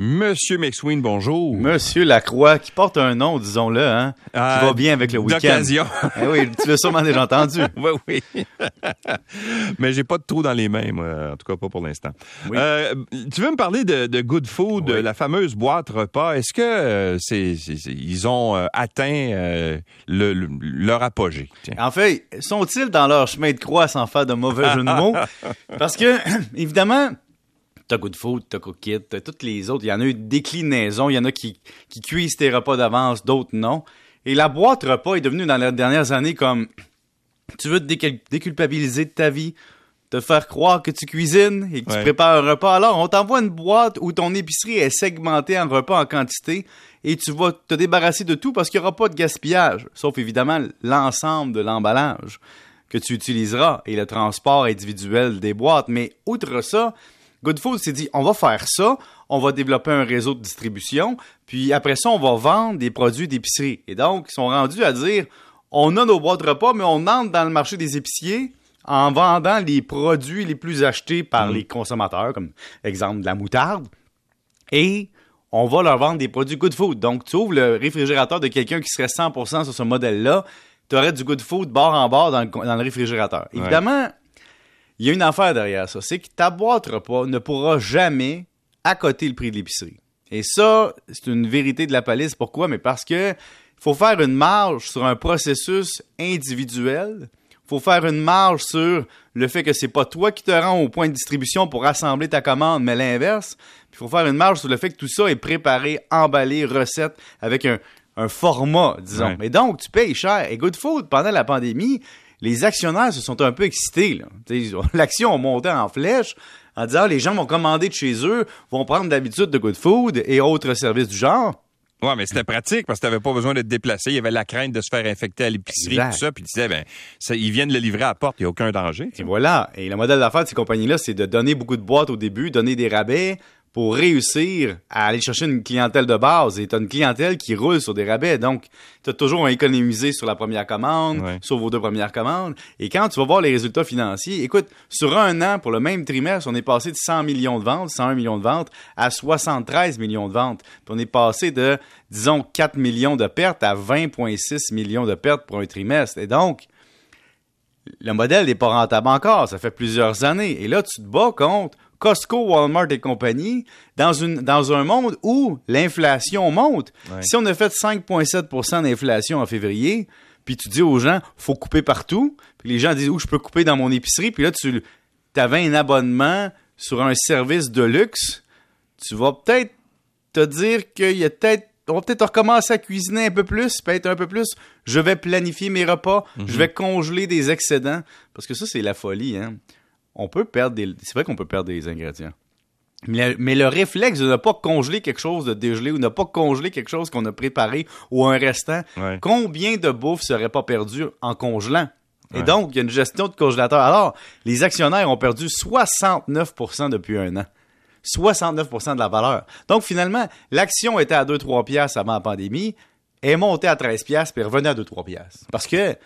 Monsieur McSween, bonjour. Monsieur Lacroix, qui porte un nom, disons-le, hein, qui Euh, va bien avec le week-end. D'occasion. Eh oui, tu l'as sûrement déjà entendu. oui, oui. Mais j'ai pas de trou dans les mains, moi, en tout cas pas pour l'instant. Oui. Euh, tu veux me parler de, de Good Food, Oui. la fameuse boîte repas. Est-ce que euh, c'est, c'est- c'est- ils ont atteint le- le- leur apogée? Tiens. En fait, sont-ils dans leur chemin de croix sans faire de mauvais jeu de mots? Parce que, évidemment, t'as Good Food, t'as Cookit, t'as toutes les autres. Il y en a eu des déclinaisons. Il y en a qui, qui cuisent tes repas d'avance, d'autres non. Et la boîte repas est devenue dans les dernières années comme tu veux te décul- déculpabiliser de ta vie, te faire croire que tu cuisines et que Ouais. tu prépares un repas. Alors, on t'envoie une boîte où ton épicerie est segmentée en repas en quantité et tu vas te débarrasser de tout parce qu'il n'y aura pas de gaspillage, sauf évidemment l'ensemble de l'emballage que tu utiliseras et le transport individuel des boîtes. Mais outre ça, Good Food s'est dit, on va faire ça, on va développer un réseau de distribution, puis après ça, on va vendre des produits d'épicerie. Et donc, ils sont rendus à dire, on a nos boîtes repas, mais on entre dans le marché des épiciers en vendant les produits les plus achetés par les consommateurs, comme exemple de la moutarde, et on va leur vendre des produits Good Food. Donc, tu ouvres le réfrigérateur de quelqu'un qui serait 100% sur ce modèle-là, tu aurais du Good Food bord en bord dans le, dans le réfrigérateur. Ouais. Évidemment, il y a une affaire derrière ça, c'est que ta boîte repas ne pourra jamais accoter le prix de l'épicerie. Et ça, c'est une vérité de la palisse. Pourquoi? Mais parce que faut faire une marge sur un processus individuel. faut faire une marge sur le fait que c'est pas toi qui te rends au point de distribution pour assembler ta commande, mais l'inverse. Il faut faire une marge sur le fait que tout ça est préparé, emballé, recette, avec un, un format, disons. Ouais. Et donc, tu payes cher. Et Good Food, pendant la pandémie, les actionnaires se sont un peu excités. L'action a monté en flèche en disant les gens vont commander de chez eux, vont prendre d'habitude de Good Food et autres services du genre. Ouais, mais c'était pratique parce que t'avais pas besoin de te déplacer. Il y avait la crainte de se faire infecter à l'épicerie, tout ça. Puis tu disais, ben, ça, ils viennent le livrer à la porte, il n'y a aucun danger. Et voilà. Et le modèle d'affaires de ces compagnies-là, c'est de donner beaucoup de boîtes au début, donner des rabais pour réussir à aller chercher une clientèle de base. Et tu as une clientèle qui roule sur des rabais. Donc, tu as toujours à économiser sur la première commande, Ouais. sur vos deux premières commandes. Et quand tu vas voir les résultats financiers, écoute, sur un an, pour le même trimestre, on est passé de 100 millions de ventes, 101 millions de ventes, à 73 millions de ventes. Puis on est passé de, disons, 4 millions de pertes à 20,6 millions de pertes pour un trimestre. Et donc, le modèle n'est pas rentable encore. Ça fait plusieurs années. Et là, tu te bats contre Costco, Walmart et compagnie dans, une, dans un monde où l'inflation monte. Ouais. Si on a fait 5,7% d'inflation en février, puis tu dis aux gens, faut couper partout, puis les gens disent, où je peux couper dans mon épicerie, puis là, tu avais un abonnement sur un service de luxe, tu vas peut-être te dire qu'il y a peut-être on va peut-être recommencer à cuisiner un peu plus, peut-être un peu plus. Je vais planifier mes repas, je vais congeler des excédents. Parce que ça, c'est la folie. Hein? On peut perdre des... C'est vrai qu'on peut perdre des ingrédients. Mais, mais le réflexe de ne pas congeler quelque chose de dégelé ou ne pas congeler quelque chose qu'on a préparé ou un restant, Ouais. combien de bouffe serait pas perdu en congelant? Et Ouais. donc, il y a une gestion de congélateur. Alors, les actionnaires ont perdu 69% depuis un an. 69% de la valeur. Donc, finalement, l'action était à 2-3 piastres avant la pandémie, est montée à 13 piastres, puis revenue à 2-3 piastres. Parce que,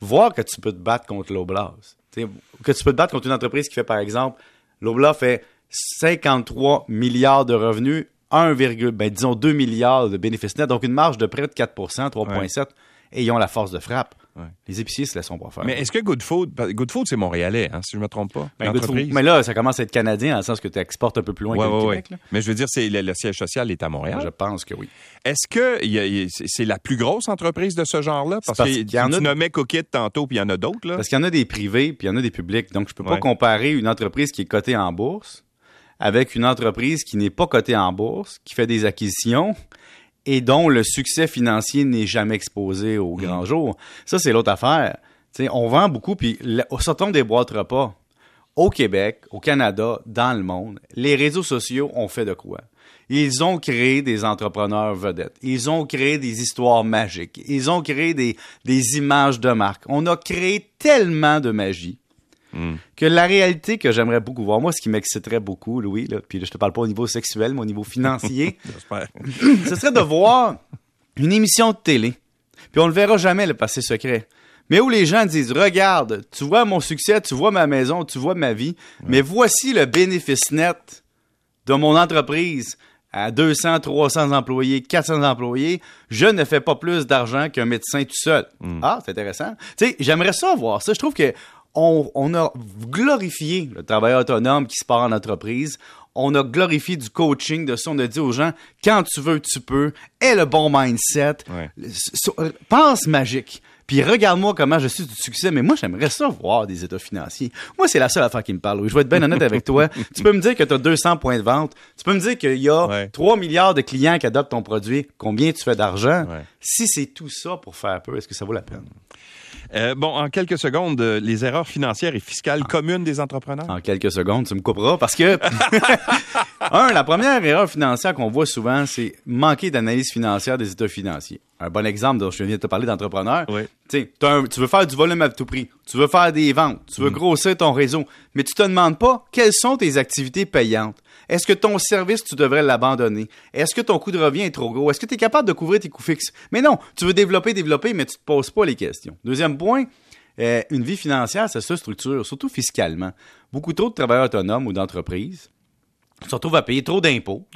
voir que tu peux te battre contre l'Oblast, tu sais, que tu peux te battre contre une entreprise qui fait, par exemple, l'Oblast fait 53 milliards de revenus, 1, ben, disons 2 milliards de bénéfices nets, donc une marge de près de 4% 3,7 et ils ont la force de frappe. Ouais. Les épiciers se laisseront pas faire. Mais est-ce que Good Food, Good Food, c'est montréalais, hein, si je me trompe pas? Ben, Food- mais là, ça commence à être canadien, dans le sens que tu exportes un peu plus loin Ouais, que le Québec. Mais je veux dire, c'est le, le siège social est à Montréal. Je pense que oui. Est-ce que il y a- il y a- c'est la plus grosse entreprise de ce genre-là? Parce, parce que qu'il y en tu a- nommais Cookit tantôt, puis il y en a d'autres, là. Parce qu'il y en a des privés, puis il y en a des publics. Donc, je peux pas comparer une entreprise qui est cotée en bourse avec une entreprise qui n'est pas cotée en bourse, qui fait des acquisitions et dont le succès financier n'est jamais exposé au Mm. grand jour. Ça, c'est l'autre affaire. On vend beaucoup, puis sortons des boîtes repas. Au Québec, au Canada, dans le monde, les réseaux sociaux ont fait de quoi? Ils ont créé des entrepreneurs vedettes. Ils ont créé des histoires magiques. Ils ont créé des, des images de marque. On a créé tellement de magie Hmm. que la réalité que j'aimerais beaucoup voir, moi, ce qui m'exciterait beaucoup, Louis, là, puis là, je te parle pas au niveau sexuel, mais au niveau financier, ce serait de voir une émission de télé. Puis on le verra jamais, le passé secret. Mais où les gens disent, regarde, tu vois mon succès, tu vois ma maison, tu vois ma vie, mais voici le bénéfice net de mon entreprise à 200, 300 employés, 400 employés, je ne fais pas plus d'argent qu'un médecin tout seul. Ah, c'est intéressant. Tu sais, j'aimerais ça voir ça. Je trouve que on, on a glorifié le travailleur autonome qui se part en entreprise on a glorifié du coaching, de ça, on a dit aux gens, quand tu veux, tu peux, aie le bon mindset, Ouais. Euh, pense magique. Puis regarde-moi comment je suis du succès, mais moi j'aimerais ça voir des états financiers. Moi c'est la seule affaire qui me parle. Je vais être bien honnête avec toi. Tu peux me dire que tu as 200 points de vente. Tu peux me dire qu'il y a Ouais. 3 milliards de clients qui adoptent ton produit. Combien tu fais d'argent? Ouais. Si c'est tout ça pour faire peu, est-ce que ça vaut la peine? Euh, bon, en quelques secondes, euh, les erreurs financières et fiscales communes des entrepreneurs. En quelques secondes, tu me couperas parce que, un, la première erreur financière qu'on voit souvent, c'est manquer d'analyse financière des états financiers. Un bon exemple dont je viens de te parler d'entrepreneur. Oui. Tu un- veux faire du volume à tout prix, tu veux faire des ventes, tu veux grossir ton réseau, mais tu te demandes pas quelles sont tes activités payantes. Est-ce que ton service, tu devrais l'abandonner? Est-ce que ton coût de revient est trop gros? Est-ce que tu es capable de couvrir tes coûts fixes? Mais non, tu veux développer, développer, mais tu te poses pas les questions. Deuxième point, euh, une vie financière, ça se structure, surtout fiscalement. Beaucoup trop de travailleurs autonomes ou d'entreprises se retrouvent à payer trop d'impôts.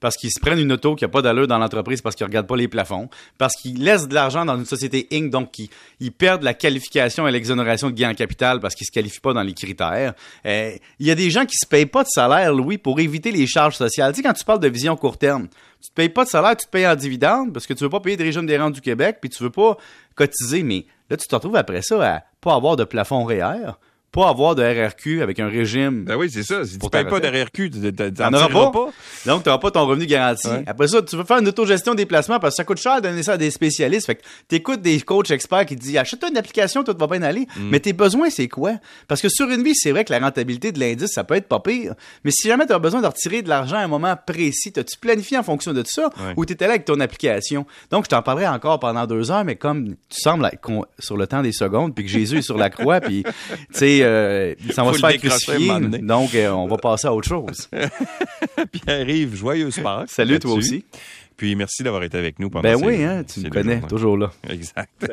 Parce qu'ils se prennent une auto qui n'a pas d'allure dans l'entreprise parce qu'ils regardent pas les plafonds, parce qu'ils laissent de l'argent dans une société Inc., donc ils, perdent la qualification et l'exonération de gain en capital parce qu'ils se qualifient pas dans les critères. Euh, Il y a des gens qui se payent pas de salaire, Louis, pour éviter les charges sociales. Tu sais, quand tu parles de vision court terme, tu te payes pas de salaire, tu te payes en dividende parce que tu veux pas payer des régimes des rentes du Québec, puis tu veux pas cotiser, mais là, tu te retrouves après ça à pas avoir de plafond REER, pas avoir de RRQ avec un régime Ben oui, c'est ça. Si tu payes pas retraite. d'RRQ, tu n'en auras pas. Donc, tu n'auras pas ton revenu garanti. Ouais. Après ça, tu veux faire une autogestion des placements parce que ça coûte cher de donner ça à des spécialistes. Fait que tu écoutes des coachs experts qui te disent achète-toi une application, tout va bien aller. Mm. Mais tes besoins, c'est quoi? Parce que sur une vie, c'est vrai que la rentabilité de l'indice, ça peut être pas pire. Mais si jamais tu as besoin de retirer de l'argent à un moment précis, t'as-tu planifié en fonction de ça? Ouais. ou tu allé avec ton application? Donc, je t'en parlerai encore pendant deux heures, mais comme tu sembles être sur le temps des secondes, puis que Jésus est sur la croix, puis, tu sais, euh, ça va Faut se faire crucifier. Donc, euh, on va passer à autre chose. Pierre-Yves, joyeuse Pâques. Salut, toi aussi. Puis merci d'avoir été avec nous pendant Ben ces- oui, hein, tu me connais, jours. toujours là. Exact.